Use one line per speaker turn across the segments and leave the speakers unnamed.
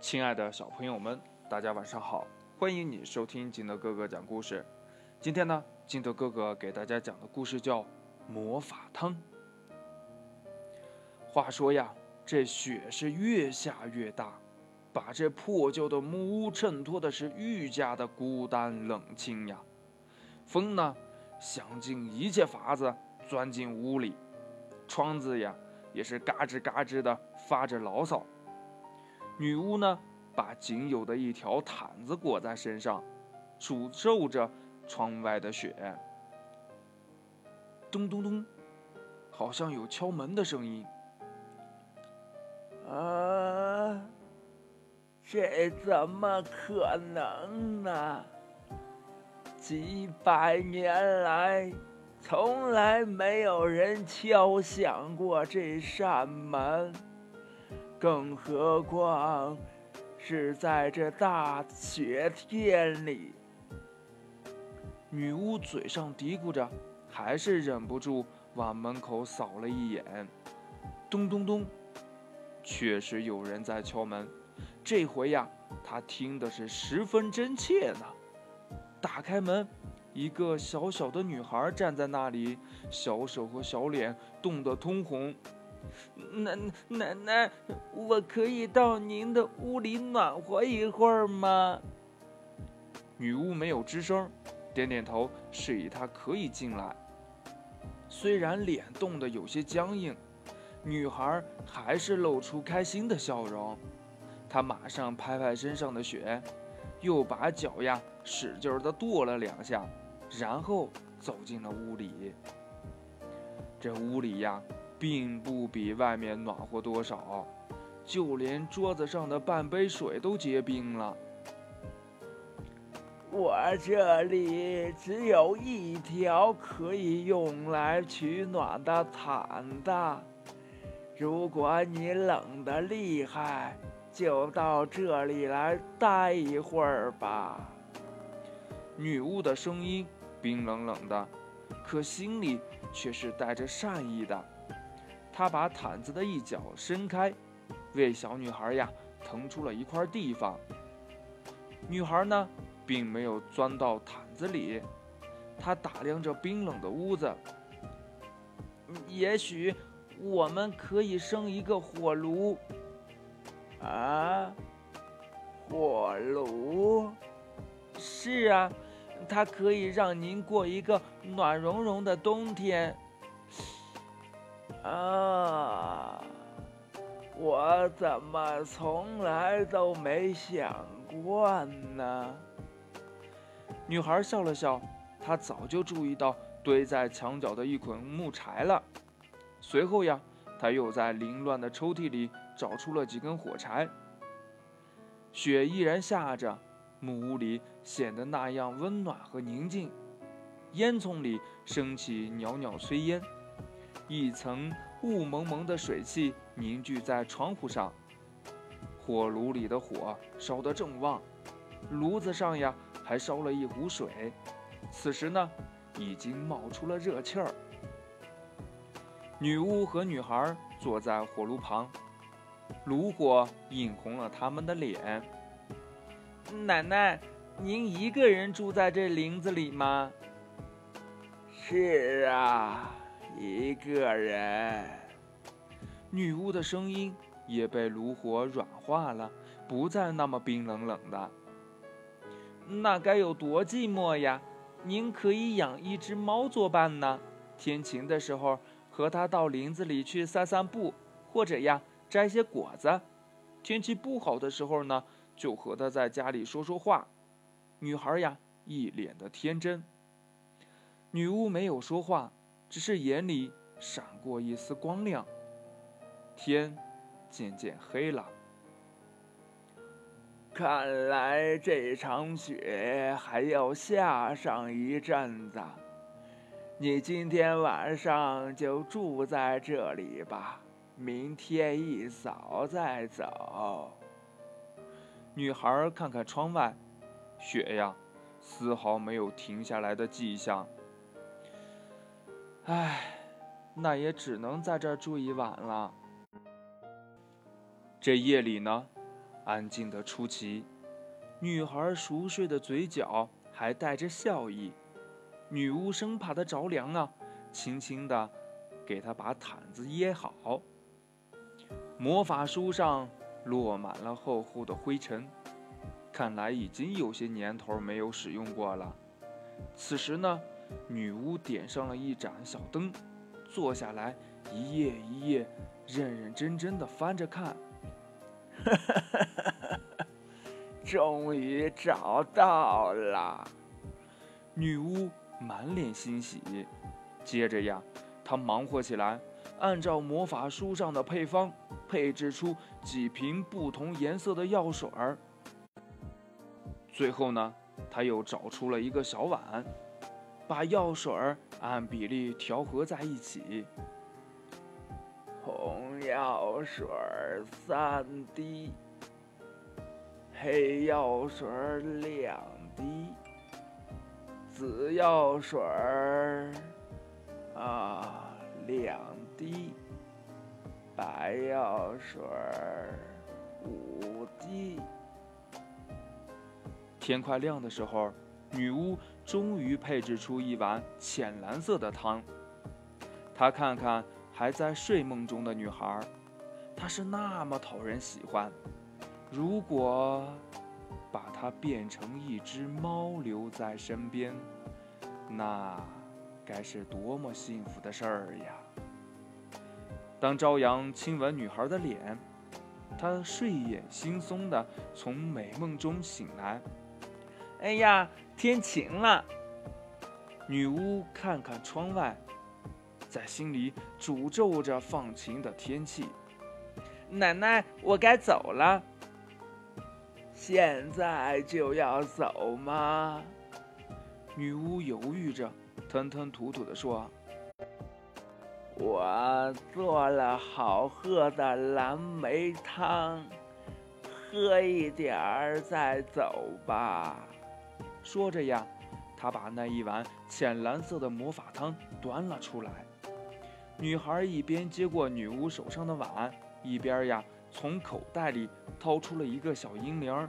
亲爱的小朋友们，大家晚上好！欢迎你收听金德哥哥讲故事。今天呢，金德哥哥给大家讲的故事叫《魔法汤》。话说呀，这雪是越下越大，把这破旧的木屋衬托的是愈加的孤单冷清呀。风呢，想尽一切法子钻进屋里，窗子呀也是嘎吱嘎吱的发着牢骚。女巫呢，把仅有的一条毯子裹在身上，诅咒着窗外的雪。咚咚咚，好像有敲门的声音。
啊，这怎么可能呢？几百年来，从来没有人敲响过这扇门。更何况是在这大雪天里，
女巫嘴上嘀咕着，还是忍不住往门口扫了一眼。咚咚咚，确实有人在敲门。这回呀，她听的是十分真切呢。打开门，一个小小的女孩站在那里，小手和小脸冻得通红。
奶奶奶，我可以到您的屋里暖和一会儿吗？
女巫没有吱声，点点头，示意她可以进来。虽然脸冻得有些僵硬，女孩还是露出开心的笑容。她马上拍拍身上的雪，又把脚呀使劲的跺了两下，然后走进了屋里。这屋里呀。并不比外面暖和多少，就连桌子上的半杯水都结冰了。
我这里只有一条可以用来取暖的毯子，如果你冷得厉害，就到这里来待一会儿吧。
女巫的声音冰冷冷的，可心里却是带着善意的。他把毯子的一角伸开，为小女孩呀腾出了一块地方。女孩呢，并没有钻到毯子里，她打量着冰冷的屋子。
也许我们可以生一个火炉。啊，火炉？是啊，它可以让您过一个暖融融的冬天。啊！我怎么从来都没想过呢？
女孩笑了笑，她早就注意到堆在墙角的一捆木柴了。随后呀，她又在凌乱的抽屉里找出了几根火柴。雪依然下着，木屋里显得那样温暖和宁静。烟囱里升起袅袅炊烟。一层雾蒙蒙的水汽凝聚在窗户上，火炉里的火烧得正旺，炉子上呀还烧了一壶水，此时呢已经冒出了热气儿。女巫和女孩坐在火炉旁，炉火映红了他们的脸。
奶奶，您一个人住在这林子里吗？是啊。个人，
女巫的声音也被炉火软化了，不再那么冰冷冷的。
那该有多寂寞呀！您可以养一只猫作伴呢。天晴的时候，和它到林子里去散散步，或者呀摘些果子。
天气不好的时候呢，就和它在家里说说话。女孩呀，一脸的天真。女巫没有说话。只是眼里闪过一丝光亮，天渐渐黑了。
看来这场雪还要下上一阵子。你今天晚上就住在这里吧，明天一早再走。
女孩看看窗外，雪呀，丝毫没有停下来的迹象。唉，那也只能在这儿住一晚了。这夜里呢，安静的出奇。女孩熟睡的嘴角还带着笑意。女巫生怕她着凉啊，轻轻地给她把毯子掖好。魔法书上落满了厚厚的灰尘，看来已经有些年头没有使用过了。此时呢，女巫点上了一盏小灯，坐下来，一页一页认认真真的翻着看。
哈哈哈！终于找到了，
女巫满脸欣喜。接着呀，她忙活起来，按照魔法书上的配方，配制出几瓶不同颜色的药水儿。最后呢，她又找出了一个小碗，把药水儿按比例调和在一起。
红药水三滴，黑药水两滴，紫药水啊两滴，白药水五滴。
天快亮的时候，女巫终于配制出一碗浅蓝色的汤。她看看。还在睡梦中的女孩，她是那么讨人喜欢。如果把她变成一只猫留在身边，那该是多么幸福的事儿呀！当朝阳亲吻女孩的脸，她睡眼惺忪地从美梦中醒来。
哎呀，天晴了！
女巫看看窗外。在心里诅咒着放晴的天气。
奶奶，我该走了。现在就要走吗？
女巫犹豫着，吞吞吐吐地说：“
我做了好喝的蓝莓汤，喝一点儿再走吧。”
说着呀，她把那一碗浅蓝色的魔法汤端了出来。女孩一边接过女巫手上的碗，一边呀从口袋里掏出了一个小银铃。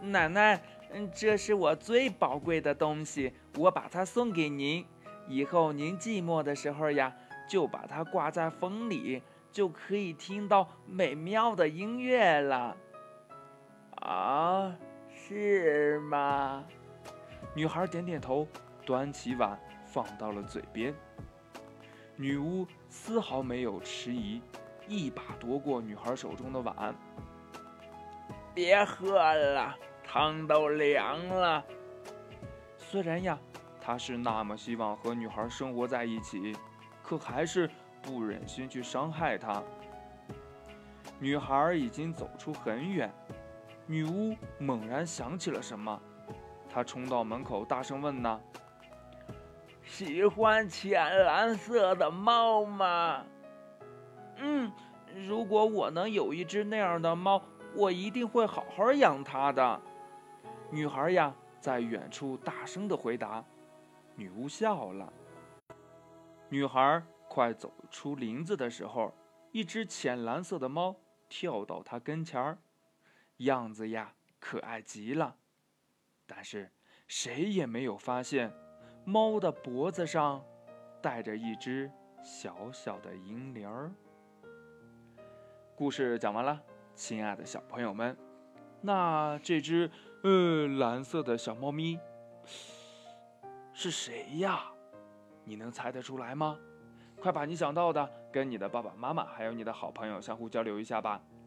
奶奶，嗯，这是我最宝贵的东西，我把它送给您。以后您寂寞的时候呀，就把它挂在风里，就可以听到美妙的音乐了。啊，是吗？
女孩点点头，端起碗放到了嘴边。女巫丝毫没有迟疑，一把夺过女孩手中的碗。
别喝了，汤都凉了。
虽然呀，她是那么希望和女孩生活在一起，可还是不忍心去伤害她。女孩已经走出很远，女巫猛然想起了什么，她冲到门口，大声问呢。
喜欢浅蓝色的猫吗？嗯，如果我能有一只那样的猫，我一定会好好养它的。
女孩呀，在远处大声的回答。女巫笑了。女孩快走出林子的时候，一只浅蓝色的猫跳到她跟前儿，样子呀可爱极了。但是谁也没有发现。猫的脖子上戴着一只小小的银铃儿。故事讲完了，亲爱的小朋友们，那这只呃蓝色的小猫咪是谁呀？你能猜得出来吗？快把你想到的跟你的爸爸妈妈还有你的好朋友相互交流一下吧。